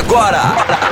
agora.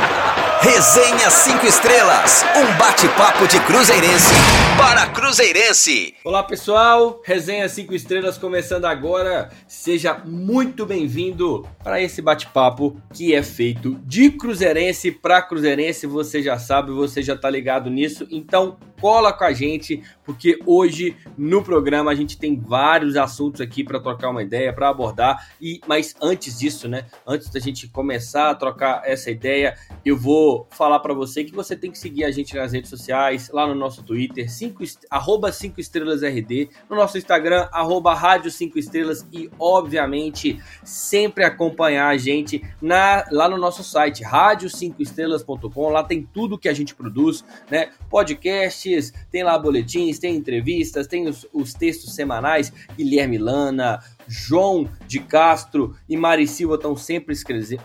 Resenha 5 Estrelas, um bate-papo de Cruzeirense para Cruzeirense. Olá pessoal, Resenha 5 Estrelas começando agora. Seja muito bem-vindo para esse bate-papo que é feito de Cruzeirense para Cruzeirense. Você já sabe, você já tá ligado nisso. Então cola com a gente, porque hoje no programa a gente tem vários assuntos aqui para trocar uma ideia, para abordar. E mas antes disso, né? Antes da gente começar a trocar essa ideia, eu vou falar para você que você tem que seguir a gente nas redes sociais, lá no nosso Twitter, 5 arroba 5 estrelas RD, no nosso Instagram, arroba rádio 5 estrelas e, obviamente, sempre acompanhar a gente na, lá no nosso site, rádio5estrelas.com, lá tem tudo que a gente produz, né? Podcast, podcasts, tem lá boletins, tem entrevistas, tem os, os textos semanais. Guilherme Lana, João de Castro e Mari Silva estão sempre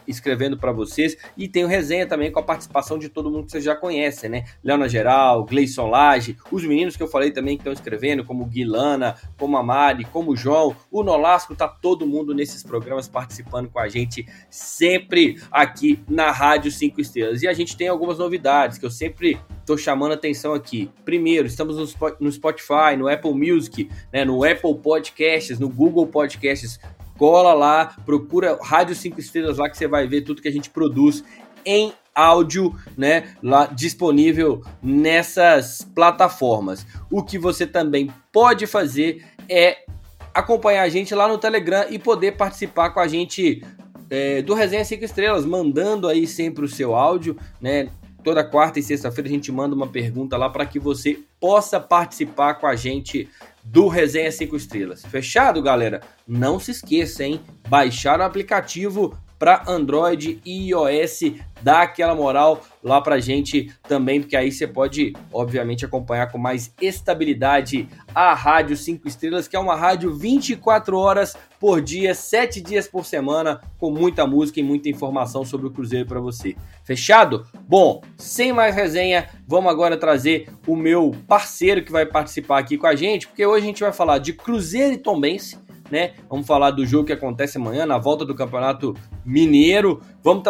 escrevendo para vocês. E tem o resenha também com a participação de todo mundo que vocês já conhecem, né? Leona Geral, Gleison Lage, os meninos que eu falei também que estão escrevendo, como Guilana, como a Mari, como o João, o Nolasco, tá todo mundo nesses programas participando com a gente, sempre aqui na Rádio 5 Estrelas. E a gente tem algumas novidades que eu sempre tô chamando atenção aqui. Primeiro, estamos no Spotify, no Apple Music, né, no Apple Podcasts, no Google Podcasts. Cola lá, procura Rádio 5 Estrelas lá que você vai ver tudo que a gente produz em áudio, né, lá disponível nessas plataformas. O que você também pode fazer é acompanhar a gente lá no Telegram e poder participar com a gente é, do Resenha 5 Estrelas, mandando aí sempre o seu áudio, né? Toda quarta e sexta-feira a gente manda uma pergunta lá para que você possa participar com a gente do Resenha 5 Estrelas. Fechado, galera? Não se esqueça, hein? Baixar o aplicativo para Android e iOS dá aquela moral lá pra gente também, porque aí você pode, obviamente, acompanhar com mais estabilidade a Rádio 5 Estrelas, que é uma rádio 24 horas por dia, 7 dias por semana, com muita música e muita informação sobre o Cruzeiro para você. Fechado? Bom, sem mais resenha, vamos agora trazer o meu parceiro que vai participar aqui com a gente, porque hoje a gente vai falar de Cruzeiro e Tombense, né? Vamos falar do jogo que acontece amanhã, na volta do Campeonato Mineiro. Vamos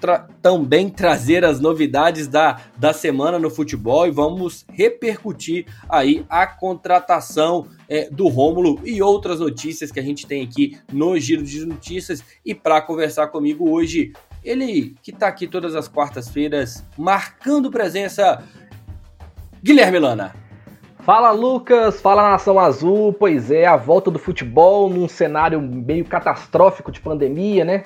tra também trazer as novidades da, da semana no futebol e vamos repercutir aí a contratação é, do Rômulo e outras notícias que a gente tem aqui no Giro de Notícias. E para conversar comigo hoje, ele que está aqui todas as quartas-feiras marcando presença, Guilherme Lana. Fala Lucas, fala Nação Azul, pois é, a volta do futebol num cenário meio catastrófico de pandemia, né?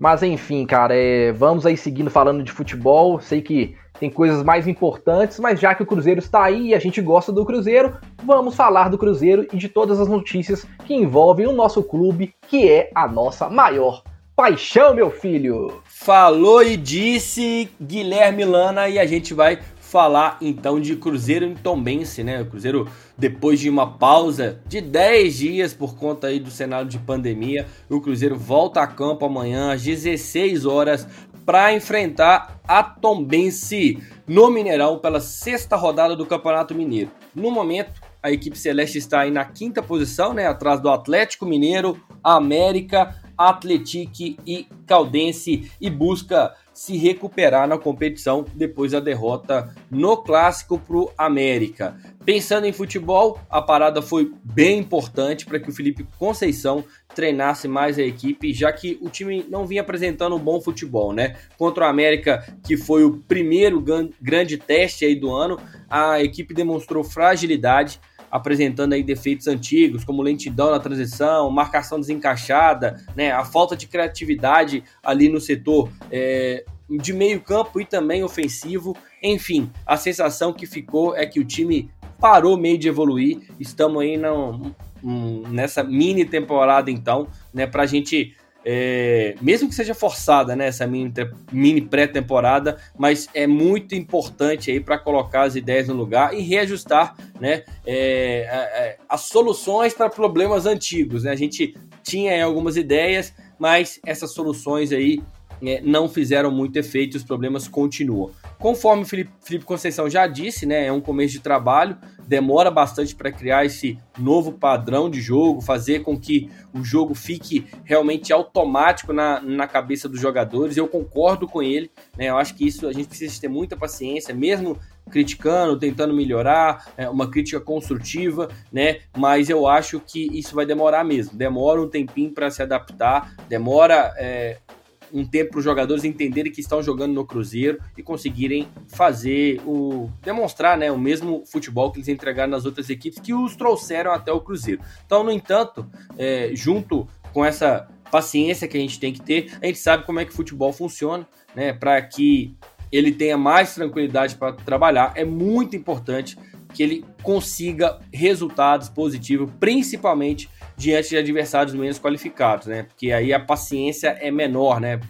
Mas enfim, cara, é, vamos aí seguindo falando de futebol. Sei que tem coisas mais importantes, mas já que o Cruzeiro está aí e a gente gosta do Cruzeiro, vamos falar do Cruzeiro e de todas as notícias que envolvem o nosso clube, que é a nossa maior paixão, meu filho. Falou e disse Guilherme Lana e a gente vai falar então de Cruzeiro em Tombense, né? O Cruzeiro, depois de uma pausa de 10 dias por conta aí do cenário de pandemia, o Cruzeiro volta a campo amanhã às 16 horas para enfrentar a Tombense no Mineirão pela sexta rodada do Campeonato Mineiro. No momento, a equipe celeste está aí na quinta posição, né, atrás do Atlético Mineiro, América, Atletique e Caldense e busca se recuperar na competição depois da derrota no clássico para o América. Pensando em futebol, a parada foi bem importante para que o Felipe Conceição treinasse mais a equipe, já que o time não vinha apresentando um bom futebol, né? Contra o América, que foi o primeiro grande teste aí do ano, a equipe demonstrou fragilidade apresentando aí defeitos antigos, como lentidão na transição, marcação desencaixada, né, a falta de criatividade ali no setor é, de meio campo e também ofensivo. Enfim, a sensação que ficou é que o time parou meio de evoluir. Estamos aí no, nessa mini temporada, então, né, para a gente é, mesmo que seja forçada né, essa mini, mini pré-temporada, mas é muito importante aí para colocar as ideias no lugar e reajustar né, é, é, as soluções para problemas antigos. Né? A gente tinha algumas ideias, mas essas soluções aí é, não fizeram muito efeito e os problemas continuam. Conforme o Felipe, Felipe Conceição já disse, né, é um começo de trabalho, demora bastante para criar esse novo padrão de jogo, fazer com que o jogo fique realmente automático na, na cabeça dos jogadores. Eu concordo com ele, né, eu acho que isso a gente precisa ter muita paciência, mesmo criticando, tentando melhorar, é uma crítica construtiva, né? Mas eu acho que isso vai demorar mesmo. Demora um tempinho para se adaptar, demora é, um tempo para os jogadores entenderem que estão jogando no Cruzeiro e conseguirem fazer o demonstrar, né, o mesmo futebol que eles entregaram nas outras equipes que os trouxeram até o Cruzeiro. Então, no entanto, é, junto com essa paciência que a gente tem que ter, a gente sabe como é que o futebol funciona, né, para que ele tenha mais tranquilidade para trabalhar. É muito importante que ele consiga resultados positivos, principalmente diante de adversários menos qualificados, né? Porque aí a paciência é menor, né?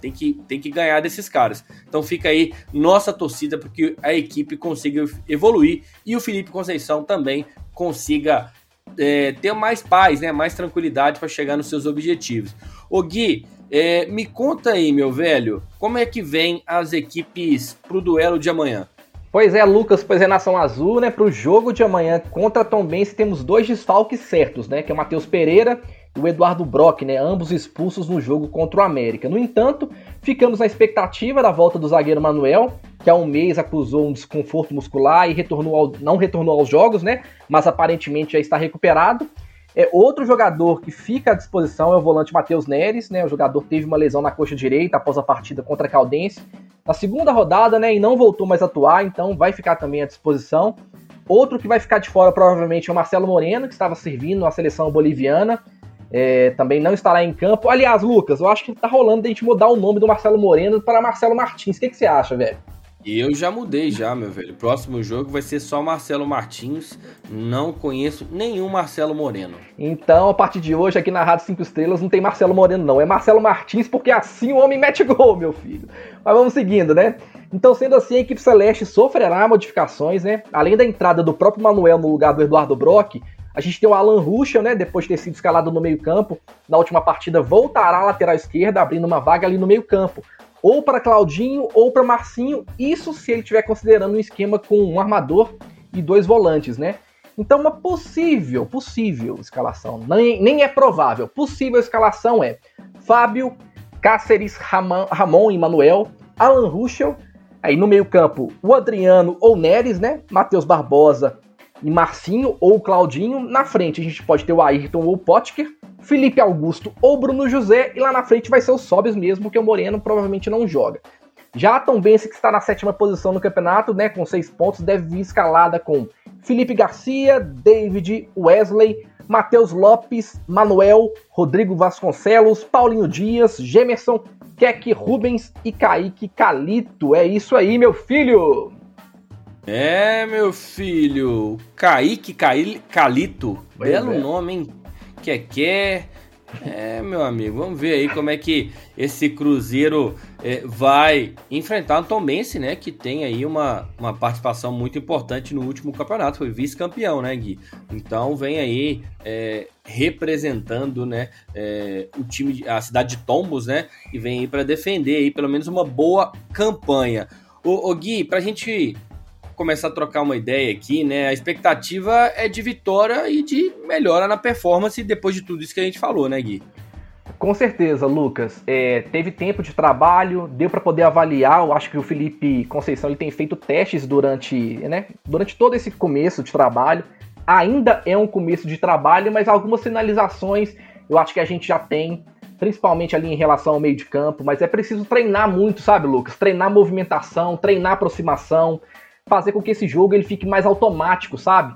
Tem que, tem que ganhar desses caras. Então fica aí nossa torcida para que a equipe consiga evoluir e o Felipe Conceição também consiga é, ter mais paz, né? Mais tranquilidade para chegar nos seus objetivos. O Gui, é, me conta aí, meu velho, como é que vem as equipes para o duelo de amanhã? Pois é, Lucas, pois é, Nação Azul, né? Para o jogo de amanhã contra Tom Benz temos dois desfalques certos, né? Que é o Matheus Pereira e o Eduardo Brock, né? Ambos expulsos no jogo contra o América. No entanto, ficamos na expectativa da volta do zagueiro Manuel, que há um mês acusou um desconforto muscular e retornou ao, não retornou aos jogos, né? Mas aparentemente já está recuperado. É, outro jogador que fica à disposição é o volante Matheus Neres, né? O jogador teve uma lesão na coxa direita após a partida contra a Caldense na segunda rodada, né? E não voltou mais a atuar, então vai ficar também à disposição. Outro que vai ficar de fora provavelmente é o Marcelo Moreno, que estava servindo na seleção boliviana. É, também não estará em campo. Aliás, Lucas, eu acho que tá rolando de a gente mudar o nome do Marcelo Moreno para Marcelo Martins. O que, que você acha, velho? Eu já mudei já, meu velho. Próximo jogo vai ser só Marcelo Martins. Não conheço nenhum Marcelo Moreno. Então, a partir de hoje, aqui na Rádio 5 Estrelas, não tem Marcelo Moreno, não. É Marcelo Martins, porque assim o homem mete gol, meu filho. Mas vamos seguindo, né? Então, sendo assim, a equipe celeste sofrerá modificações, né? Além da entrada do próprio Manuel no lugar do Eduardo Brock, a gente tem o Alan Ruschel, né? Depois de ter sido escalado no meio-campo, na última partida voltará à lateral esquerda, abrindo uma vaga ali no meio-campo ou para Claudinho ou para Marcinho, isso se ele estiver considerando um esquema com um armador e dois volantes, né? Então, uma possível, possível escalação, nem, nem é provável, possível escalação é Fábio, Cáceres, Ramon, Ramon e Manuel, Alan Ruschel, aí no meio-campo o Adriano ou Neres, né? Matheus Barbosa e Marcinho ou Claudinho. Na frente a gente pode ter o Ayrton ou o Potker, Felipe Augusto ou Bruno José, e lá na frente vai ser o Sobes mesmo, porque o Moreno provavelmente não joga. Já a Tombense, que está na sétima posição no campeonato, né, com seis pontos, deve vir escalada com Felipe Garcia, David, Wesley, Matheus Lopes, Manuel, Rodrigo Vasconcelos, Paulinho Dias, Gemerson, Keck Rubens e Kaique Calito. É isso aí, meu filho! É, meu filho. Kaique Calito. Belo é. nome, hein? Que quer. É, meu amigo, vamos ver aí como é que esse Cruzeiro é, vai enfrentar o Tombense, né? Que tem aí uma, uma participação muito importante no último campeonato, foi vice-campeão, né, Gui? Então vem aí é, representando, né, é, o time, a cidade de Tombos, né? E vem aí para defender aí pelo menos uma boa campanha. Ô, Gui, pra gente começar a trocar uma ideia aqui, né? A expectativa é de vitória e de melhora na performance depois de tudo isso que a gente falou, né, Gui? Com certeza, Lucas. É, teve tempo de trabalho, deu para poder avaliar. Eu acho que o Felipe Conceição ele tem feito testes durante, né, durante todo esse começo de trabalho. Ainda é um começo de trabalho, mas algumas sinalizações eu acho que a gente já tem, principalmente ali em relação ao meio de campo. Mas é preciso treinar muito, sabe, Lucas? Treinar movimentação, treinar aproximação, fazer com que esse jogo ele fique mais automático, sabe?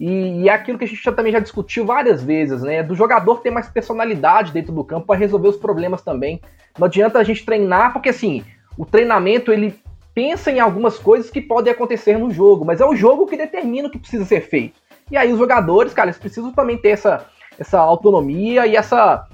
E, e é aquilo que a gente já, também já discutiu várias vezes, né? Do jogador ter mais personalidade dentro do campo para resolver os problemas também. Não adianta a gente treinar, porque assim, o treinamento ele pensa em algumas coisas que podem acontecer no jogo, mas é o jogo que determina o que precisa ser feito. E aí os jogadores, cara, eles precisam também ter essa, essa autonomia e essa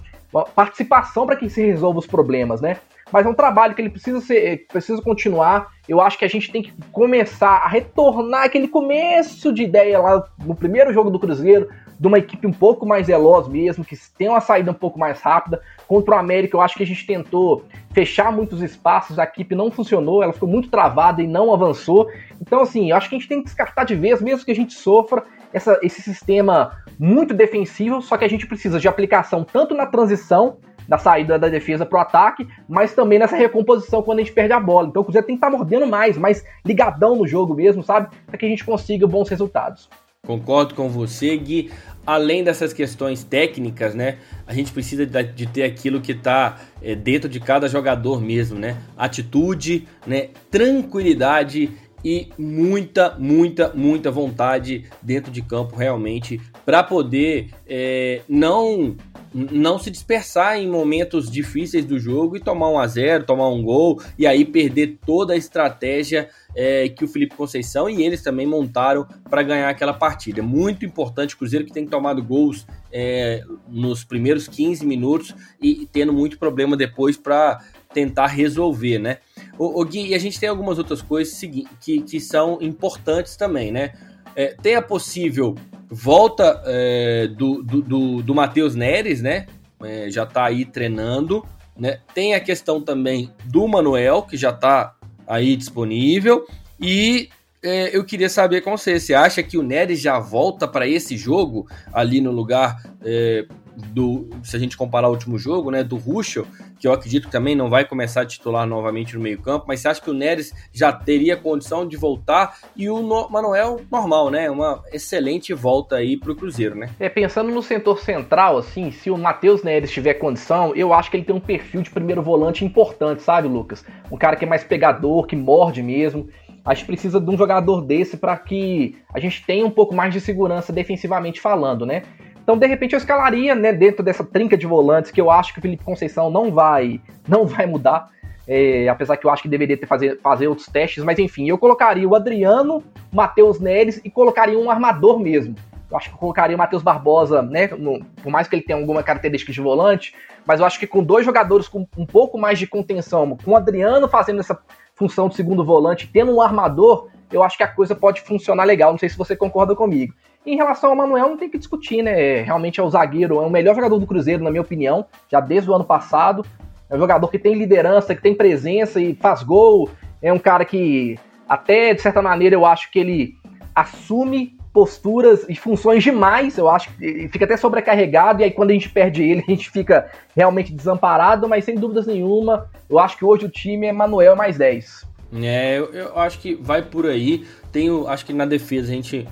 participação para que se resolva os problemas, né? Mas é um trabalho que ele precisa ser, precisa continuar. Eu acho que a gente tem que começar a retornar aquele começo de ideia lá no primeiro jogo do Cruzeiro, de uma equipe um pouco mais veloz mesmo, que tem uma saída um pouco mais rápida. Contra o América, eu acho que a gente tentou fechar muitos espaços, a equipe não funcionou, ela ficou muito travada e não avançou. Então, assim, eu acho que a gente tem que descartar de vez, mesmo que a gente sofra essa, esse sistema muito defensivo, só que a gente precisa de aplicação tanto na transição da saída da defesa para o ataque, mas também nessa recomposição quando a gente perde a bola. Então o Cruzeiro tem que estar tá mordendo mais, mais ligadão no jogo mesmo, sabe? Para que a gente consiga bons resultados. Concordo com você, Gui. Além dessas questões técnicas, né? A gente precisa de ter aquilo que está é, dentro de cada jogador mesmo, né? Atitude, né? Tranquilidade e muita, muita, muita vontade dentro de campo realmente para poder é, não não se dispersar em momentos difíceis do jogo e tomar um a zero, tomar um gol e aí perder toda a estratégia é, que o Felipe Conceição e eles também montaram para ganhar aquela partida. Muito importante, Cruzeiro que tem tomado gols é, nos primeiros 15 minutos e, e tendo muito problema depois para tentar resolver, né? O, o Gui, e a gente tem algumas outras coisas que, que são importantes também, né? É, tem a possível volta é, do, do, do, Matheus Neres, né? É, já tá aí treinando. Né? Tem a questão também do Manuel, que já tá aí disponível. E é, eu queria saber com você, você acha que o Neres já volta para esse jogo ali no lugar é, do, se a gente comparar o último jogo, né, do Ruschel, que eu acredito que também não vai começar a titular novamente no meio-campo, mas você acha que o Neres já teria condição de voltar e o no Manuel normal, né? Uma excelente volta aí pro Cruzeiro, né? É, pensando no setor central, assim, se o Matheus Neres tiver condição, eu acho que ele tem um perfil de primeiro volante importante, sabe, Lucas? Um cara que é mais pegador, que morde mesmo. A gente precisa de um jogador desse para que a gente tenha um pouco mais de segurança defensivamente falando, né? Então, de repente, eu escalaria, né, dentro dessa trinca de volantes que eu acho que o Felipe Conceição não vai, não vai mudar. É, apesar que eu acho que deveria ter fazer, fazer outros testes, mas enfim, eu colocaria o Adriano, Matheus Neres e colocaria um armador mesmo. Eu acho que eu colocaria o Matheus Barbosa, né? No, por mais que ele tenha alguma característica de volante, mas eu acho que com dois jogadores com um pouco mais de contenção, com o Adriano fazendo essa função de segundo volante, tendo um armador, eu acho que a coisa pode funcionar legal. Não sei se você concorda comigo. Em relação ao Manuel, não tem que discutir, né? Realmente é o zagueiro, é o melhor jogador do Cruzeiro, na minha opinião, já desde o ano passado. É um jogador que tem liderança, que tem presença e faz gol. É um cara que, até de certa maneira, eu acho que ele assume posturas e funções demais. Eu acho que fica até sobrecarregado. E aí, quando a gente perde ele, a gente fica realmente desamparado. Mas sem dúvidas nenhuma, eu acho que hoje o time é Manuel mais 10. É, eu, eu acho que vai por aí. Tenho, acho que na defesa a gente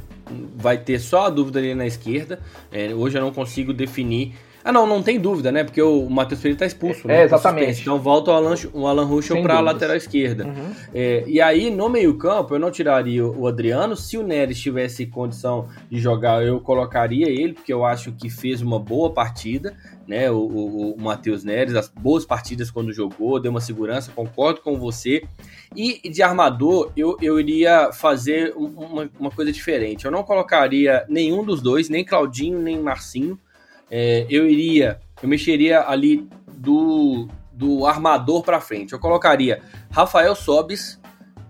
vai ter só a dúvida ali na esquerda. É, hoje eu não consigo definir. Ah, não, não tem dúvida, né? Porque o Matheus Pereira tá expulso, né? É, exatamente. Então volta o Alan, o Alan Ruschel para a lateral esquerda. Uhum. É, e aí, no meio-campo, eu não tiraria o Adriano. Se o Neres tivesse condição de jogar, eu colocaria ele, porque eu acho que fez uma boa partida, né? O, o, o Matheus Neres, as boas partidas quando jogou, deu uma segurança, concordo com você. E de armador, eu, eu iria fazer uma, uma coisa diferente. Eu não colocaria nenhum dos dois, nem Claudinho, nem Marcinho. É, eu iria, eu mexeria ali do, do armador para frente. Eu colocaria Rafael Sobis,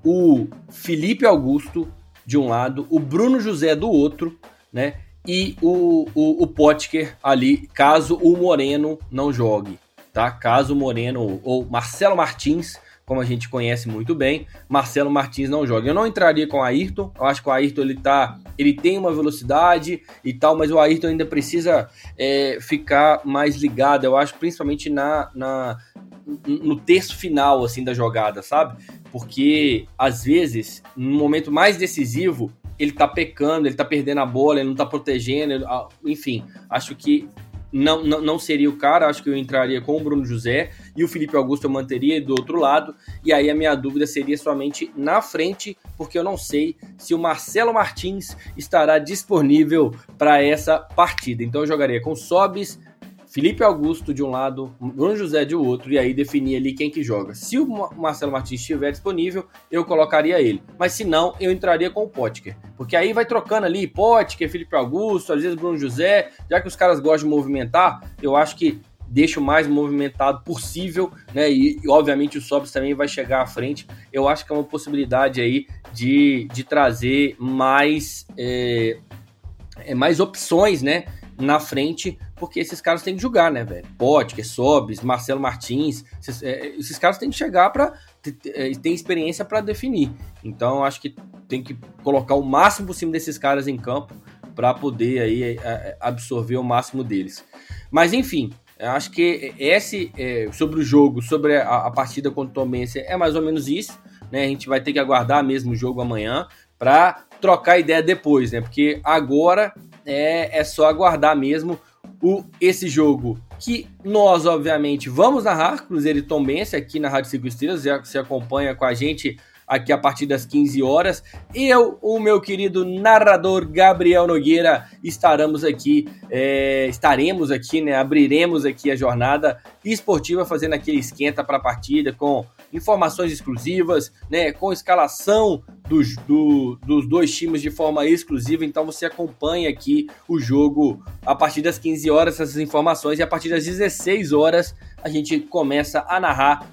o Felipe Augusto de um lado, o Bruno José do outro, né? E o, o, o Potker ali, caso o Moreno não jogue, tá? Caso o Moreno ou Marcelo Martins como a gente conhece muito bem, Marcelo Martins não joga. Eu não entraria com o Ayrton, eu acho que o Ayrton ele tá, ele tem uma velocidade e tal, mas o Ayrton ainda precisa é, ficar mais ligado, eu acho, principalmente na, na no terço final assim da jogada, sabe? Porque às vezes, no momento mais decisivo, ele tá pecando, ele tá perdendo a bola, ele não tá protegendo, ele, enfim, acho que não, não, não seria o cara, acho que eu entraria com o Bruno José e o Felipe Augusto eu manteria do outro lado, e aí a minha dúvida seria somente na frente, porque eu não sei se o Marcelo Martins estará disponível para essa partida. Então eu jogaria com Sobis, Felipe Augusto de um lado, Bruno José de outro, e aí definir ali quem que joga. Se o Marcelo Martins estiver disponível, eu colocaria ele. Mas se não, eu entraria com o Potker. Porque aí vai trocando ali, Potker, Felipe Augusto, às vezes Bruno José, já que os caras gostam de movimentar, eu acho que deixa o mais movimentado possível, né? E, obviamente o Sobs também vai chegar à frente. Eu acho que é uma possibilidade aí de, de trazer mais. É, é, mais opções, né? Na frente, porque esses caras têm que jogar, né, velho? Potker, Sobis, Marcelo Martins, esses, é, esses caras têm que chegar para é, tem experiência para definir. Então, acho que tem que colocar o máximo possível desses caras em campo para poder aí é, é, absorver o máximo deles. Mas enfim, acho que esse é, sobre o jogo, sobre a, a partida contra o Tomense é mais ou menos isso. Né? A gente vai ter que aguardar mesmo o jogo amanhã para trocar ideia depois, né? Porque agora é, é só aguardar mesmo o, esse jogo que nós, obviamente, vamos narrar, Cruzeiro e Tombense, aqui na Rádio 5 Estrelas, se acompanha com a gente aqui a partir das 15 horas. Eu, o meu querido narrador Gabriel Nogueira, estaremos aqui, é, estaremos aqui, né? Abriremos aqui a jornada esportiva, fazendo aquele esquenta para a partida com informações exclusivas, né? Com escalação dos, do, dos dois times de forma exclusiva. Então você acompanha aqui o jogo a partir das 15 horas, essas informações, e a partir das 16 horas a gente começa a narrar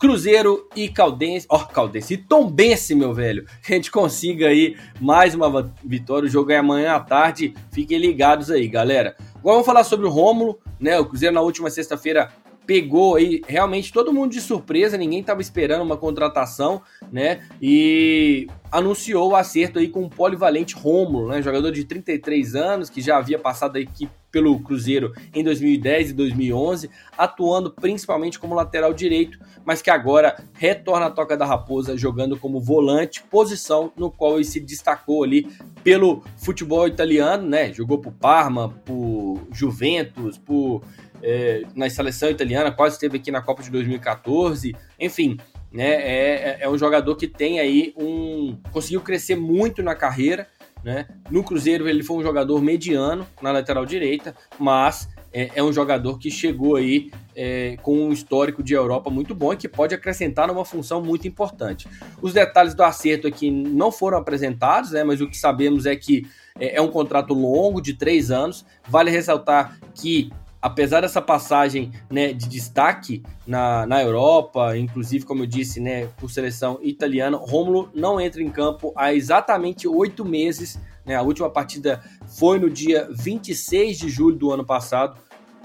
Cruzeiro e Caldense, ó, oh, Caldense e Tombense, meu velho. Que a gente consiga aí mais uma vitória. O jogo é amanhã à tarde. Fiquem ligados aí, galera. Agora vamos falar sobre o Rômulo, né? O Cruzeiro na última sexta-feira pegou aí realmente todo mundo de surpresa, ninguém estava esperando uma contratação, né? E anunciou o acerto aí com o polivalente Rômulo, né? Jogador de 33 anos que já havia passado aqui pelo Cruzeiro em 2010 e 2011, atuando principalmente como lateral direito, mas que agora retorna à Toca da Raposa jogando como volante, posição no qual ele se destacou ali pelo futebol italiano, né? Jogou por Parma, por Juventus, por é, na seleção italiana, quase esteve aqui na Copa de 2014, enfim, né? É, é, é um jogador que tem aí um conseguiu crescer muito na carreira né? No Cruzeiro ele foi um jogador mediano na lateral direita, mas é, é um jogador que chegou aí é, com um histórico de Europa muito bom e que pode acrescentar numa função muito importante. Os detalhes do acerto aqui não foram apresentados, né? mas o que sabemos é que é, é um contrato longo de três anos. Vale ressaltar que apesar dessa passagem né, de destaque na, na Europa, inclusive, como eu disse, né, por seleção italiana, Romulo não entra em campo há exatamente oito meses. Né, a última partida foi no dia 26 de julho do ano passado,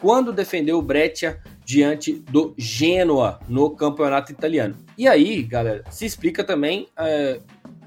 quando defendeu o Breccia diante do Genoa no campeonato italiano. E aí, galera, se explica também é,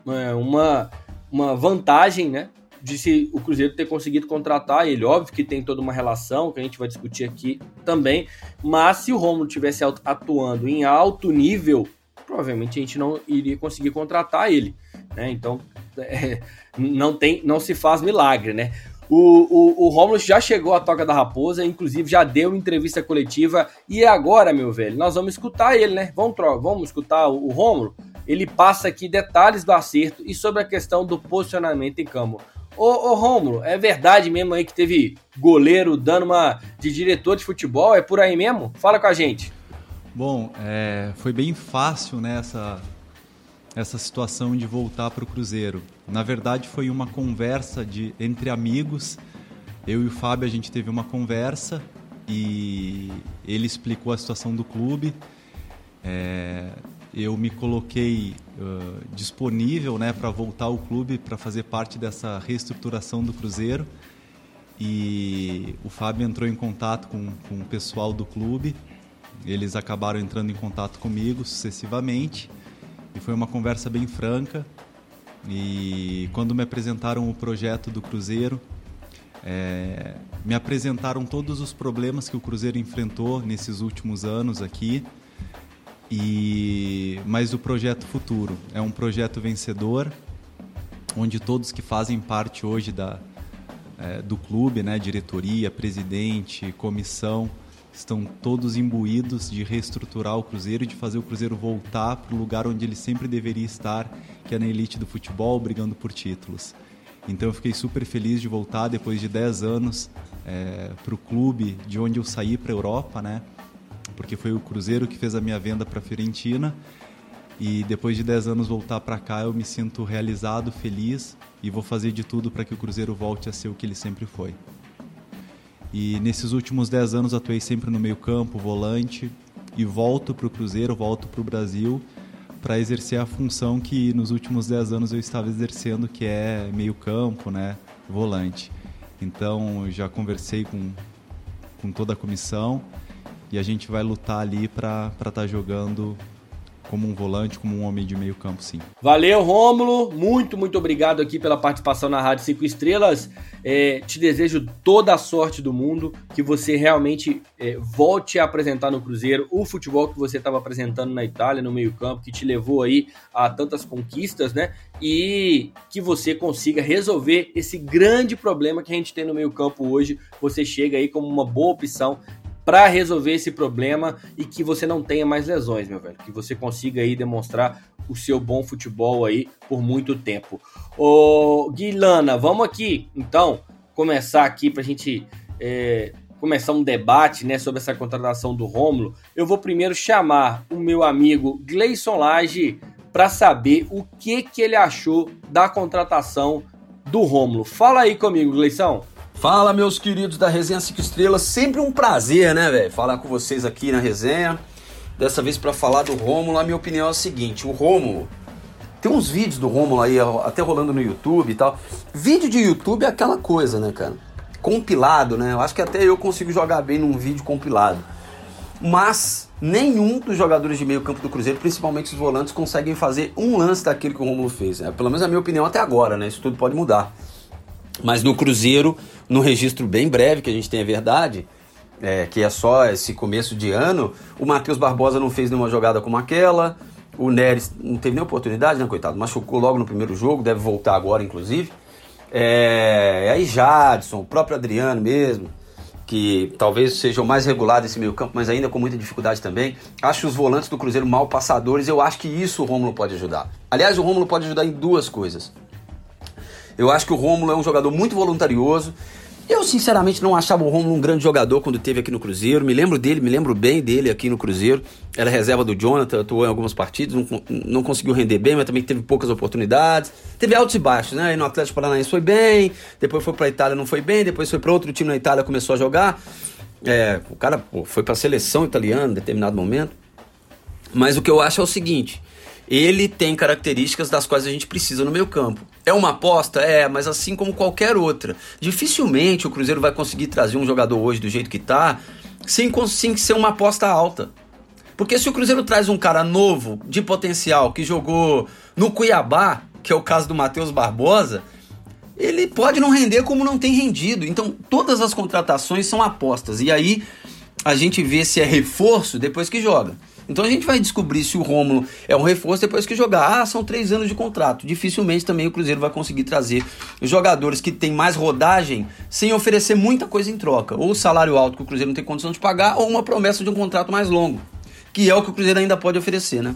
é uma, uma vantagem né, de se o Cruzeiro ter conseguido contratar ele. Óbvio que tem toda uma relação que a gente vai discutir aqui também, mas se o Romulo tivesse atuando em alto nível, provavelmente a gente não iria conseguir contratar ele. Né? Então, é, não, tem, não se faz milagre, né? O, o, o Romulo já chegou à Toca da Raposa, inclusive já deu entrevista coletiva. E agora, meu velho, nós vamos escutar ele, né? Vamos, vamos escutar o, o Romulo. Ele passa aqui detalhes do acerto e sobre a questão do posicionamento em campo. Ô, ô Rômulo, é verdade mesmo aí que teve goleiro dando uma de diretor de futebol? É por aí mesmo? Fala com a gente. Bom, é, foi bem fácil né, essa, essa situação de voltar para o Cruzeiro. Na verdade, foi uma conversa de, entre amigos. Eu e o Fábio, a gente teve uma conversa e ele explicou a situação do clube. É, eu me coloquei uh, disponível né, para voltar ao clube, para fazer parte dessa reestruturação do Cruzeiro. E o Fábio entrou em contato com, com o pessoal do clube, eles acabaram entrando em contato comigo sucessivamente, e foi uma conversa bem franca. E quando me apresentaram o projeto do Cruzeiro, é, me apresentaram todos os problemas que o Cruzeiro enfrentou nesses últimos anos aqui e mas o projeto futuro é um projeto vencedor, onde todos que fazem parte hoje da é, do clube, né, diretoria, presidente, comissão, estão todos imbuídos de reestruturar o Cruzeiro e de fazer o Cruzeiro voltar para o lugar onde ele sempre deveria estar, que é na elite do futebol, brigando por títulos. Então eu fiquei super feliz de voltar depois de 10 anos é, para o clube de onde eu saí para a Europa, né? Porque foi o Cruzeiro que fez a minha venda para a Fiorentina. E depois de 10 anos voltar para cá, eu me sinto realizado, feliz e vou fazer de tudo para que o Cruzeiro volte a ser o que ele sempre foi. E nesses últimos 10 anos atuei sempre no meio-campo, volante, e volto para o Cruzeiro, volto para o Brasil para exercer a função que nos últimos 10 anos eu estava exercendo, que é meio-campo, né, volante. Então, já conversei com, com toda a comissão e a gente vai lutar ali para estar tá jogando como um volante, como um homem de meio campo, sim. Valeu, Rômulo. Muito, muito obrigado aqui pela participação na Rádio 5 Estrelas. É, te desejo toda a sorte do mundo, que você realmente é, volte a apresentar no Cruzeiro o futebol que você estava apresentando na Itália, no meio campo, que te levou aí a tantas conquistas, né? E que você consiga resolver esse grande problema que a gente tem no meio campo hoje. Você chega aí como uma boa opção para resolver esse problema e que você não tenha mais lesões, meu velho. Que você consiga aí demonstrar o seu bom futebol aí por muito tempo. Ô, Guilana, vamos aqui, então, começar aqui para a gente é, começar um debate né, sobre essa contratação do Rômulo. Eu vou primeiro chamar o meu amigo Gleison Lage para saber o que, que ele achou da contratação do Rômulo. Fala aí comigo, Gleison. Fala, meus queridos da Resenha 5 Estrelas. Sempre um prazer, né, velho? Falar com vocês aqui na resenha. Dessa vez para falar do Rômulo. A minha opinião é a seguinte: o Rômulo. Tem uns vídeos do Rômulo aí, até rolando no YouTube e tal. Vídeo de YouTube é aquela coisa, né, cara? Compilado, né? Eu acho que até eu consigo jogar bem num vídeo compilado. Mas nenhum dos jogadores de meio campo do Cruzeiro, principalmente os volantes, conseguem fazer um lance daquilo que o Rômulo fez. Né? Pelo menos a minha opinião até agora, né? Isso tudo pode mudar. Mas no Cruzeiro, no registro bem breve que a gente tem a verdade, é, que é só esse começo de ano, o Matheus Barbosa não fez nenhuma jogada como aquela, o Neres não teve nem oportunidade, né, coitado? Machucou logo no primeiro jogo, deve voltar agora, inclusive. É, aí Jadson, o próprio Adriano mesmo, que talvez seja o mais regular desse meio campo, mas ainda com muita dificuldade também. Acho os volantes do Cruzeiro mal passadores, eu acho que isso o Rômulo pode ajudar. Aliás, o Rômulo pode ajudar em duas coisas. Eu acho que o Rômulo é um jogador muito voluntarioso. Eu, sinceramente, não achava o Romulo um grande jogador quando teve aqui no Cruzeiro. Me lembro dele, me lembro bem dele aqui no Cruzeiro. Era reserva do Jonathan, atuou em algumas partidas, não, não conseguiu render bem, mas também teve poucas oportunidades. Teve altos e baixos, né? E no Atlético Paranaense foi bem, depois foi para a Itália, não foi bem, depois foi para outro time na Itália, começou a jogar. É, o cara pô, foi para a seleção italiana em determinado momento. Mas o que eu acho é o seguinte: ele tem características das quais a gente precisa no meio campo. É uma aposta? É, mas assim como qualquer outra. Dificilmente o Cruzeiro vai conseguir trazer um jogador hoje do jeito que está sem, sem ser uma aposta alta. Porque se o Cruzeiro traz um cara novo, de potencial, que jogou no Cuiabá, que é o caso do Matheus Barbosa, ele pode não render como não tem rendido. Então todas as contratações são apostas. E aí a gente vê se é reforço depois que joga. Então a gente vai descobrir se o Rômulo é um reforço depois que jogar. Ah, são três anos de contrato. Dificilmente também o Cruzeiro vai conseguir trazer jogadores que têm mais rodagem sem oferecer muita coisa em troca. Ou salário alto que o Cruzeiro não tem condição de pagar, ou uma promessa de um contrato mais longo. Que é o que o Cruzeiro ainda pode oferecer, né?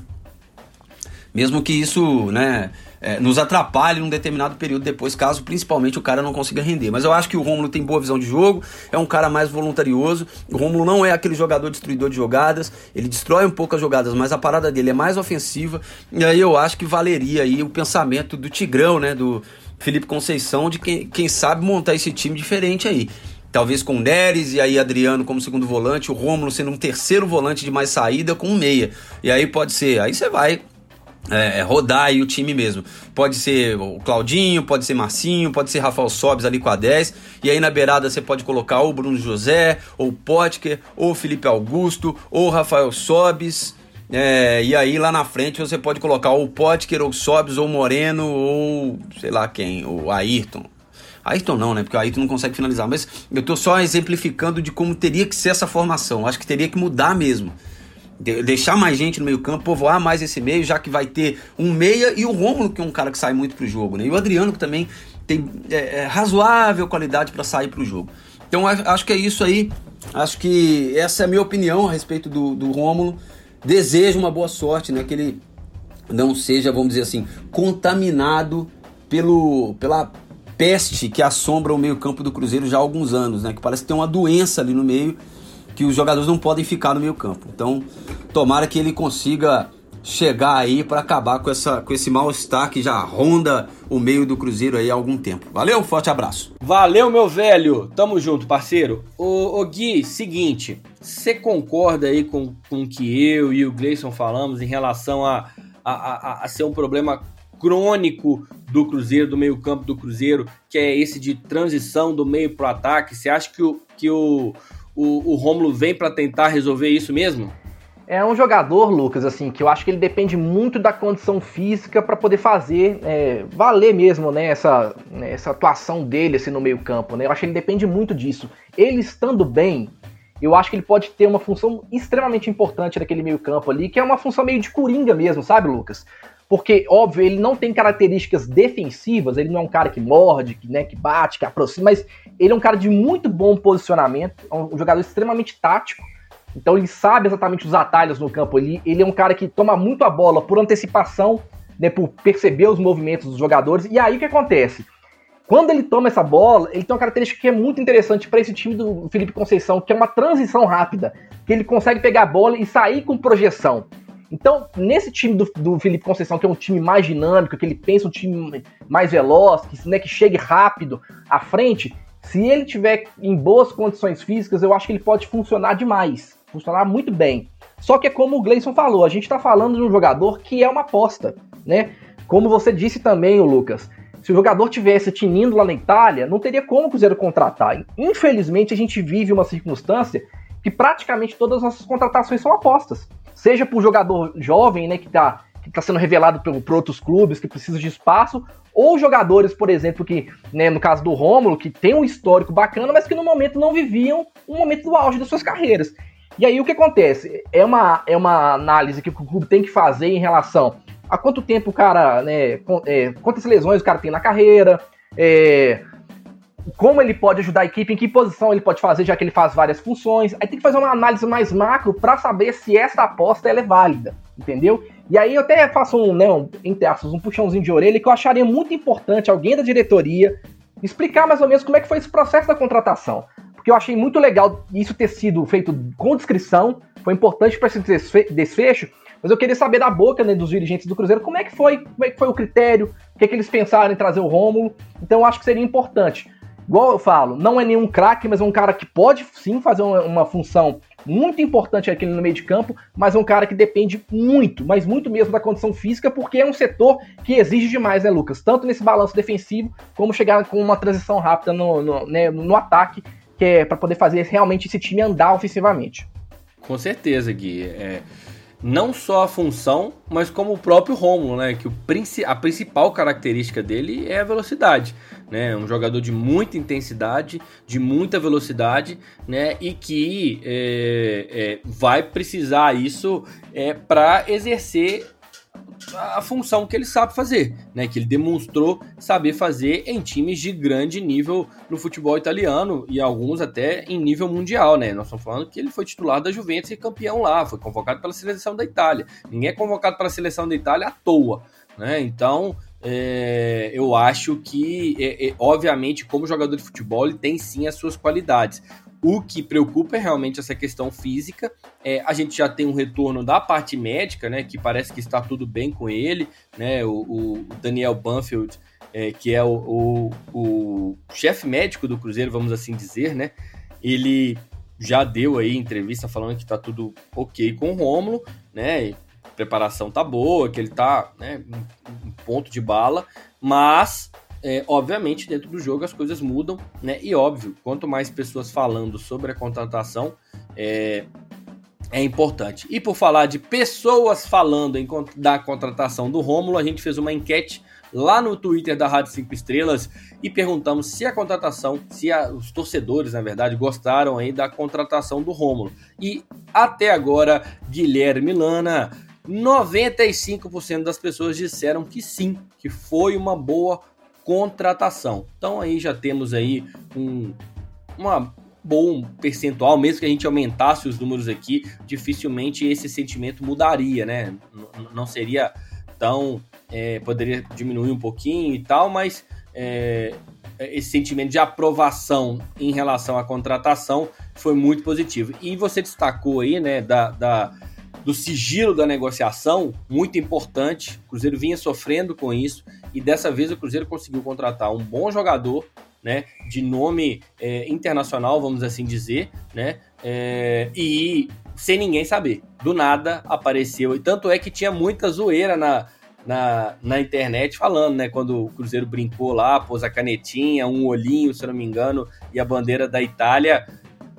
Mesmo que isso, né? É, nos atrapalhe num determinado período depois, caso principalmente o cara não consiga render. Mas eu acho que o Romulo tem boa visão de jogo, é um cara mais voluntarioso. O Romulo não é aquele jogador destruidor de jogadas, ele destrói um pouco as jogadas, mas a parada dele é mais ofensiva. E aí eu acho que valeria aí o pensamento do Tigrão, né, do Felipe Conceição, de quem, quem sabe montar esse time diferente aí talvez com Neres e aí Adriano como segundo volante, o Rômulo sendo um terceiro volante de mais saída com um meia. E aí pode ser, aí você vai é, é, rodar aí o time mesmo. Pode ser o Claudinho, pode ser Marcinho, pode ser Rafael Sobes ali com a 10. E aí na beirada você pode colocar ou Bruno José, ou Potker, ou Felipe Augusto, ou Rafael Sobes. É, e aí lá na frente você pode colocar ou Potker, ou Sobes, ou Moreno, ou sei lá quem, o Ayrton. Ayrton não, né? Porque o Ayrton não consegue finalizar. Mas eu tô só exemplificando de como teria que ser essa formação. Acho que teria que mudar mesmo deixar mais gente no meio campo, povoar mais esse meio, já que vai ter um meia e o Rômulo, que é um cara que sai muito pro jogo, né? E o Adriano, que também tem é, é razoável qualidade para sair pro jogo. Então acho que é isso aí. Acho que essa é a minha opinião a respeito do, do Rômulo. Desejo uma boa sorte, né? Que ele não seja, vamos dizer assim, contaminado pelo, pela peste que assombra o meio-campo do Cruzeiro já há alguns anos, né? Que parece que tem uma doença ali no meio que os jogadores não podem ficar no meio campo. Então, tomara que ele consiga chegar aí para acabar com, essa, com esse mal-estar que já ronda o meio do Cruzeiro aí há algum tempo. Valeu, forte abraço. Valeu, meu velho. Tamo junto, parceiro. Ô, ô Gui, seguinte, você concorda aí com, o que eu e o Gleison falamos em relação a, a, a, a ser um problema crônico do Cruzeiro, do meio-campo do Cruzeiro, que é esse de transição do meio para o ataque? Você acha que o, que o, o, o Rômulo vem para tentar resolver isso mesmo? É um jogador, Lucas, assim, que eu acho que ele depende muito da condição física para poder fazer é, valer mesmo, né, essa, né, essa atuação dele assim, no meio campo, né? Eu acho que ele depende muito disso. Ele estando bem, eu acho que ele pode ter uma função extremamente importante naquele meio campo ali, que é uma função meio de coringa mesmo, sabe, Lucas? Porque, óbvio, ele não tem características defensivas, ele não é um cara que morde, que, né, que bate, que aproxima, mas ele é um cara de muito bom posicionamento, é um jogador extremamente tático, então ele sabe exatamente os atalhos no campo ali. Ele é um cara que toma muito a bola por antecipação, né, por perceber os movimentos dos jogadores. E aí o que acontece? Quando ele toma essa bola, ele tem uma característica que é muito interessante para esse time do Felipe Conceição, que é uma transição rápida, que ele consegue pegar a bola e sair com projeção. Então, nesse time do, do Felipe Conceição, que é um time mais dinâmico, que ele pensa um time mais veloz, que, né, que chegue rápido à frente, se ele tiver em boas condições físicas, eu acho que ele pode funcionar demais funcionar muito bem. Só que é como o Gleison falou, a gente está falando de um jogador que é uma aposta, né? Como você disse também, o Lucas, se o jogador tivesse tinindo lá na Itália, não teria como o Cruzeiro contratar. Infelizmente, a gente vive uma circunstância que praticamente todas as nossas contratações são apostas. Seja por jogador jovem, né, que está que tá sendo revelado por, por outros clubes, que precisa de espaço, ou jogadores, por exemplo, que, né, no caso do Rômulo, que tem um histórico bacana, mas que no momento não viviam um momento do auge das suas carreiras. E aí o que acontece? É uma, é uma análise que o clube tem que fazer em relação a quanto tempo o cara, né, é, quantas lesões o cara tem na carreira, é, como ele pode ajudar a equipe, em que posição ele pode fazer, já que ele faz várias funções. Aí tem que fazer uma análise mais macro para saber se essa aposta é válida, entendeu? E aí eu até faço um, né, um, entre aspas, um puxãozinho de orelha que eu acharia muito importante alguém da diretoria explicar mais ou menos como é que foi esse processo da contratação porque eu achei muito legal isso ter sido feito com descrição, foi importante para esse desfecho, mas eu queria saber da boca né, dos dirigentes do Cruzeiro como é que foi, como é que foi o critério, o que, é que eles pensaram em trazer o Rômulo. Então eu acho que seria importante. Igual eu falo, não é nenhum craque, mas é um cara que pode sim fazer uma, uma função muito importante aqui no meio de campo, mas é um cara que depende muito, mas muito mesmo da condição física, porque é um setor que exige demais, né, Lucas? Tanto nesse balanço defensivo, como chegar com uma transição rápida no, no, né, no ataque que é para poder fazer realmente esse time andar ofensivamente. Com certeza, Gui. É, não só a função, mas como o próprio Romulo, né? Que o, a principal característica dele é a velocidade, né? Um jogador de muita intensidade, de muita velocidade, né? E que é, é, vai precisar isso é, para exercer a função que ele sabe fazer, né? Que ele demonstrou saber fazer em times de grande nível no futebol italiano e alguns até em nível mundial, né? Nós estamos falando que ele foi titular da Juventus e campeão lá, foi convocado pela seleção da Itália. Ninguém é convocado para a seleção da Itália à toa, né? Então, é, eu acho que, é, é, obviamente, como jogador de futebol, ele tem sim as suas qualidades. O que preocupa é realmente essa questão física. É, a gente já tem um retorno da parte médica, né? Que parece que está tudo bem com ele, né? O, o Daniel Banfield, é, que é o, o, o chefe médico do Cruzeiro, vamos assim dizer, né? Ele já deu aí entrevista falando que está tudo ok com o Rômulo, né? Preparação tá boa, que ele tá, né, em ponto de bala, mas é, obviamente, dentro do jogo as coisas mudam, né? E óbvio, quanto mais pessoas falando sobre a contratação, é, é importante. E por falar de pessoas falando em, da contratação do Rômulo, a gente fez uma enquete lá no Twitter da Rádio 5 Estrelas e perguntamos se a contratação, se a, os torcedores, na verdade, gostaram aí da contratação do Rômulo. E até agora, Guilherme Lana, 95% das pessoas disseram que sim, que foi uma boa contratação. Então aí já temos aí um uma bom percentual, mesmo que a gente aumentasse os números aqui, dificilmente esse sentimento mudaria, né? não seria tão. É, poderia diminuir um pouquinho e tal, mas é, esse sentimento de aprovação em relação à contratação foi muito positivo. E você destacou aí, né, da, da do sigilo da negociação, muito importante. O Cruzeiro vinha sofrendo com isso e dessa vez o Cruzeiro conseguiu contratar um bom jogador, né, de nome é, internacional, vamos assim dizer, né, é, e sem ninguém saber. Do nada apareceu, e tanto é que tinha muita zoeira na, na, na internet falando, né? Quando o Cruzeiro brincou lá, pôs a canetinha, um olhinho, se não me engano, e a bandeira da Itália.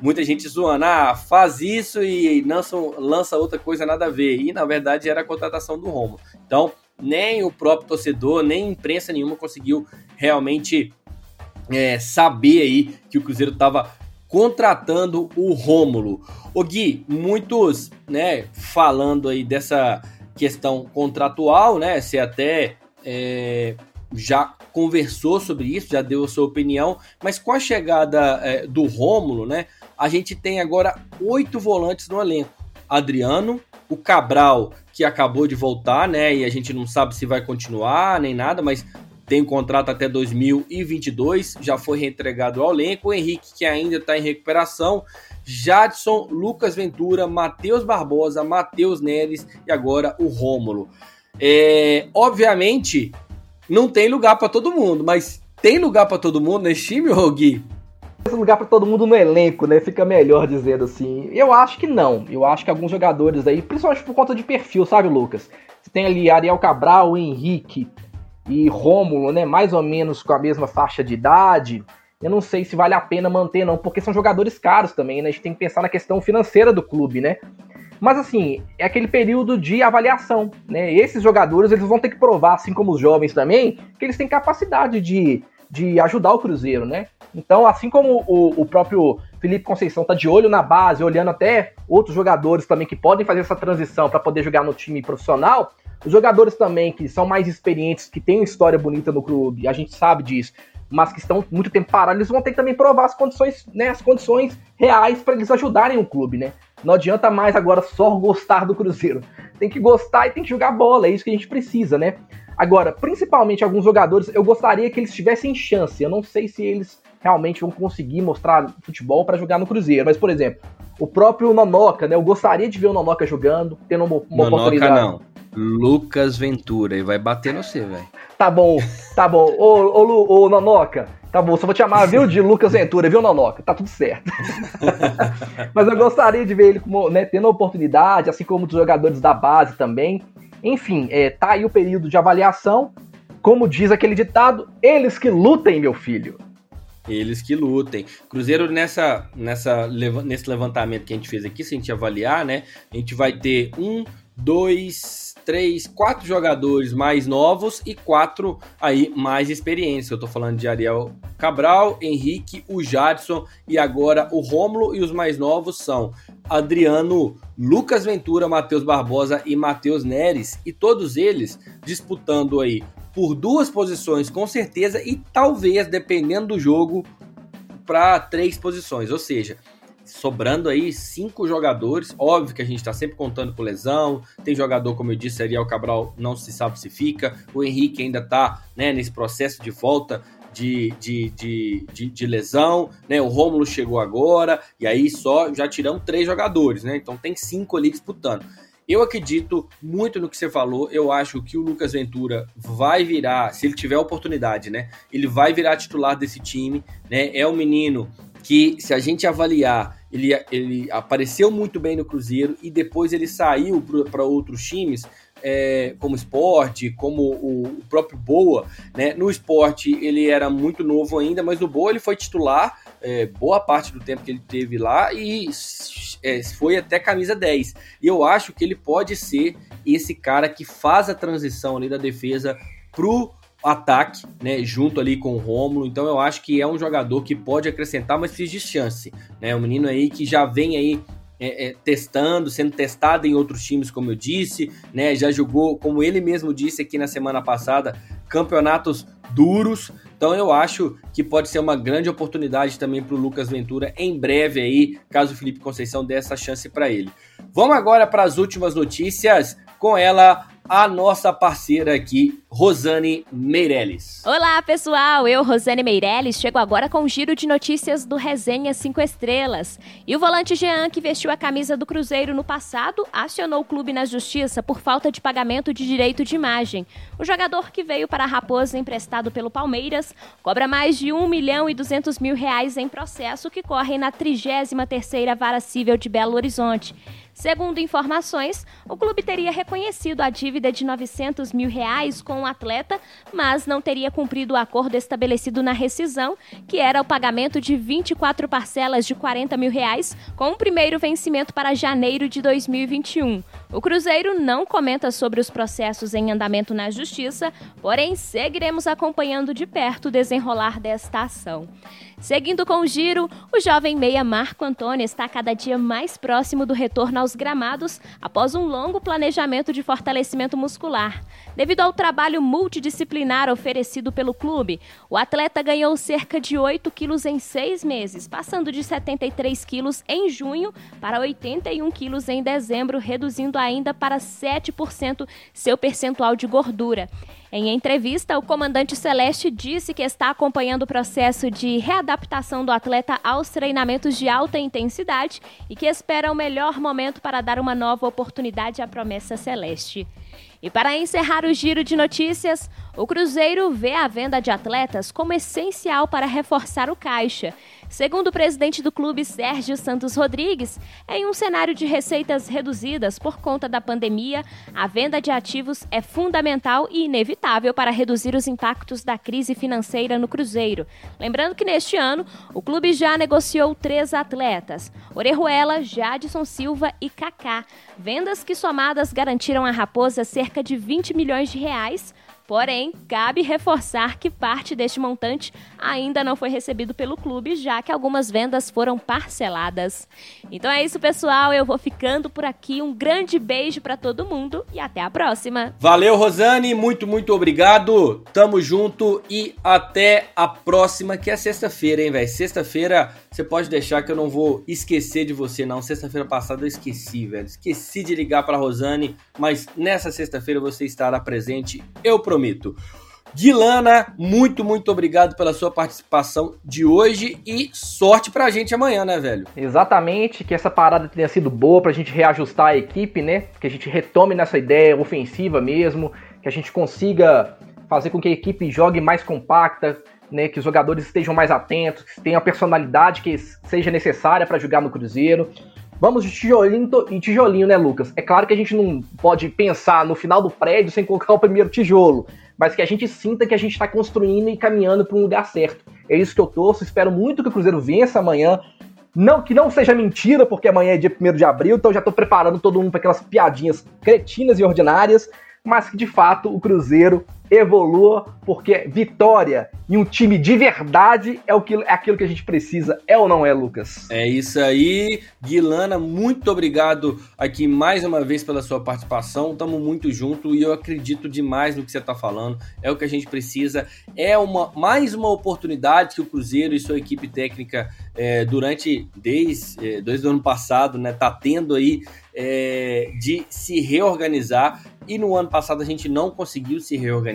Muita gente zoando, ah, faz isso e lança, lança outra coisa nada a ver. E na verdade era a contratação do Romo. Então, nem o próprio torcedor, nem imprensa nenhuma conseguiu realmente é, saber aí que o Cruzeiro estava contratando o Rômulo. O Gui, muitos, né, falando aí dessa questão contratual, né? Você até é, já conversou sobre isso, já deu a sua opinião, mas com a chegada é, do Rômulo, né? A gente tem agora oito volantes no elenco. Adriano, o Cabral, que acabou de voltar, né? E a gente não sabe se vai continuar nem nada, mas tem um contrato até 2022, já foi reentregado ao elenco. O Henrique, que ainda está em recuperação. Jadson, Lucas Ventura, Matheus Barbosa, Matheus Neres e agora o Rômulo. É, obviamente, não tem lugar para todo mundo, mas tem lugar para todo mundo nesse time, Gui? Tem lugar para todo mundo no elenco, né? Fica melhor dizendo assim. Eu acho que não. Eu acho que alguns jogadores aí, principalmente por conta de perfil, sabe, Lucas? Você tem ali Ariel Cabral, Henrique e Rômulo, né? Mais ou menos com a mesma faixa de idade eu não sei se vale a pena manter, não, porque são jogadores caros também, né? A gente tem que pensar na questão financeira do clube, né? Mas assim, é aquele período de avaliação, né? Esses jogadores eles vão ter que provar, assim como os jovens também, que eles têm capacidade de, de ajudar o Cruzeiro, né? Então, assim como o, o próprio Felipe Conceição tá de olho na base, olhando até outros jogadores também que podem fazer essa transição para poder jogar no time profissional, os jogadores também que são mais experientes, que têm uma história bonita no clube, a gente sabe disso, mas que estão muito tempo parados, eles vão ter que também provar as condições, né, as condições reais para eles ajudarem o clube, né? Não adianta mais agora só gostar do Cruzeiro. Tem que gostar e tem que jogar bola, é isso que a gente precisa, né? Agora, principalmente alguns jogadores, eu gostaria que eles tivessem chance. Eu não sei se eles realmente vão conseguir mostrar futebol para jogar no Cruzeiro, mas por exemplo, o próprio Nonoca, né? Eu gostaria de ver o Nonoca jogando, tendo uma, uma Nonoca oportunidade. não. Lucas Ventura e vai bater no você, velho. Tá bom, tá bom. Ô, ô, ô, Nonoca, tá bom, só vou te chamar, viu, de Lucas Ventura, viu, Nonoca? Tá tudo certo. Mas eu gostaria de ver ele como, né, tendo a oportunidade, assim como os jogadores da base também. Enfim, é, tá aí o período de avaliação. Como diz aquele ditado, eles que lutem, meu filho. Eles que lutem. Cruzeiro, nessa, nessa, nesse levantamento que a gente fez aqui, se a gente avaliar, né? A gente vai ter um, dois, três, quatro jogadores mais novos e quatro aí mais experientes. Eu tô falando de Ariel Cabral, Henrique, o Jadson e agora o Rômulo. E os mais novos são Adriano, Lucas Ventura, Matheus Barbosa e Matheus Neres. E todos eles disputando aí por duas posições com certeza e talvez, dependendo do jogo, para três posições. Ou seja, sobrando aí cinco jogadores. Óbvio que a gente está sempre contando com lesão. Tem jogador, como eu disse, Ariel Cabral não se sabe se fica. O Henrique ainda está né, nesse processo de volta de, de, de, de, de lesão. Né? O Rômulo chegou agora. E aí só já tiramos três jogadores, né? Então tem cinco ali disputando. Eu acredito muito no que você falou. Eu acho que o Lucas Ventura vai virar, se ele tiver oportunidade, né? Ele vai virar titular desse time, né? É um menino que se a gente avaliar, ele, ele apareceu muito bem no Cruzeiro e depois ele saiu para outros times, é, como esporte, como o, próprio Boa, né? No esporte ele era muito novo ainda, mas no Boa ele foi titular é, boa parte do tempo que ele teve lá e é, foi até camisa 10. E eu acho que ele pode ser esse cara que faz a transição ali da defesa pro ataque, né, junto ali com o Rômulo. Então eu acho que é um jogador que pode acrescentar, mas precisa de chance, né? Um menino aí que já vem aí é, é, testando, sendo testado em outros times, como eu disse, né? Já jogou, como ele mesmo disse aqui na semana passada, campeonatos duros. Então eu acho que pode ser uma grande oportunidade também para o Lucas Ventura em breve aí, caso o Felipe Conceição dê essa chance para ele. Vamos agora para as últimas notícias com ela, a nossa parceira aqui, Rosane Meirelles. Olá, pessoal! Eu, Rosane Meirelles, chego agora com um giro de notícias do Resenha 5 Estrelas. E o volante Jean, que vestiu a camisa do Cruzeiro no passado, acionou o clube na justiça por falta de pagamento de direito de imagem. O jogador que veio para a Raposa emprestado pelo Palmeiras cobra mais de 1 milhão e 200 mil reais em processo que corre na 33ª Vara Civil de Belo Horizonte. Segundo informações, o clube teria reconhecido a dívida de 900 mil reais com o atleta, mas não teria cumprido o acordo estabelecido na rescisão, que era o pagamento de 24 parcelas de 40 mil reais, com o primeiro vencimento para janeiro de 2021. O Cruzeiro não comenta sobre os processos em andamento na Justiça, porém seguiremos acompanhando de perto o desenrolar desta ação. Seguindo com o giro, o jovem meia Marco Antônio está cada dia mais próximo do retorno aos gramados após um longo planejamento de fortalecimento muscular. Devido ao trabalho multidisciplinar oferecido pelo clube, o atleta ganhou cerca de 8 quilos em seis meses, passando de 73 quilos em junho para 81 quilos em dezembro, reduzindo ainda para 7% seu percentual de gordura. Em entrevista, o comandante Celeste disse que está acompanhando o processo de readaptação do atleta aos treinamentos de alta intensidade e que espera o melhor momento para dar uma nova oportunidade à promessa Celeste. E para encerrar o giro de notícias, o Cruzeiro vê a venda de atletas como essencial para reforçar o caixa. Segundo o presidente do clube, Sérgio Santos Rodrigues, em um cenário de receitas reduzidas por conta da pandemia, a venda de ativos é fundamental e inevitável para reduzir os impactos da crise financeira no Cruzeiro. Lembrando que neste ano, o clube já negociou três atletas: Orejuela, Jadson Silva e Kaká. Vendas que somadas garantiram à Raposa cerca de 20 milhões de reais Porém, cabe reforçar que parte deste montante ainda não foi recebido pelo clube, já que algumas vendas foram parceladas. Então é isso, pessoal. Eu vou ficando por aqui. Um grande beijo para todo mundo e até a próxima. Valeu, Rosane. Muito, muito obrigado. Tamo junto e até a próxima, que é sexta-feira, hein, velho? Sexta-feira você pode deixar que eu não vou esquecer de você, não. Sexta-feira passada eu esqueci, velho. Esqueci de ligar para Rosane, mas nessa sexta-feira você estará presente, eu prometo. Guilana, muito, muito obrigado pela sua participação de hoje e sorte pra gente amanhã, né, velho? Exatamente, que essa parada tenha sido boa pra gente reajustar a equipe, né? Que a gente retome nessa ideia ofensiva mesmo, que a gente consiga fazer com que a equipe jogue mais compacta, né, que os jogadores estejam mais atentos, que a personalidade que seja necessária para jogar no Cruzeiro. Vamos de tijolinho em tijolinho, né, Lucas? É claro que a gente não pode pensar no final do prédio sem colocar o primeiro tijolo, mas que a gente sinta que a gente está construindo e caminhando para um lugar certo. É isso que eu torço. Espero muito que o Cruzeiro vença amanhã. Não, que não seja mentira, porque amanhã é dia 1 de abril, então já estou preparando todo mundo para aquelas piadinhas cretinas e ordinárias, mas que de fato o Cruzeiro evolua, porque vitória e um time de verdade é, o que, é aquilo que a gente precisa, é ou não é, Lucas? É isso aí, Guilana, muito obrigado aqui mais uma vez pela sua participação, estamos muito juntos e eu acredito demais no que você está falando, é o que a gente precisa, é uma mais uma oportunidade que o Cruzeiro e sua equipe técnica é, durante, desde, é, desde o ano passado, né, tá tendo aí é, de se reorganizar. E no ano passado a gente não conseguiu se reorganizar.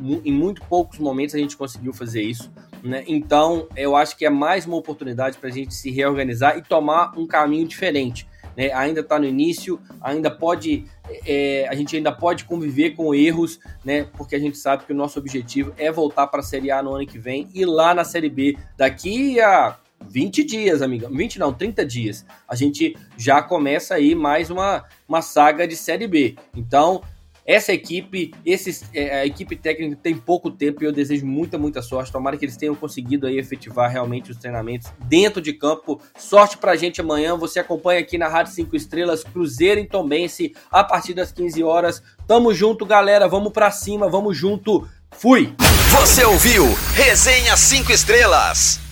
Em muito poucos momentos a gente conseguiu fazer isso. Né? Então eu acho que é mais uma oportunidade para a gente se reorganizar e tomar um caminho diferente. Né? Ainda está no início, ainda pode, é, a gente ainda pode conviver com erros, né? Porque a gente sabe que o nosso objetivo é voltar para a Série A no ano que vem e lá na Série B daqui a 20 dias, amiga. 20 não, 30 dias. A gente já começa aí mais uma, uma saga de Série B. Então, essa equipe, esse, é, a equipe técnica tem pouco tempo e eu desejo muita, muita sorte. Tomara que eles tenham conseguido aí efetivar realmente os treinamentos dentro de campo. Sorte pra gente amanhã. Você acompanha aqui na Rádio 5 Estrelas, Cruzeiro em Tombense, a partir das 15 horas. Tamo junto, galera. Vamos pra cima, vamos junto. Fui! Você ouviu Resenha 5 Estrelas.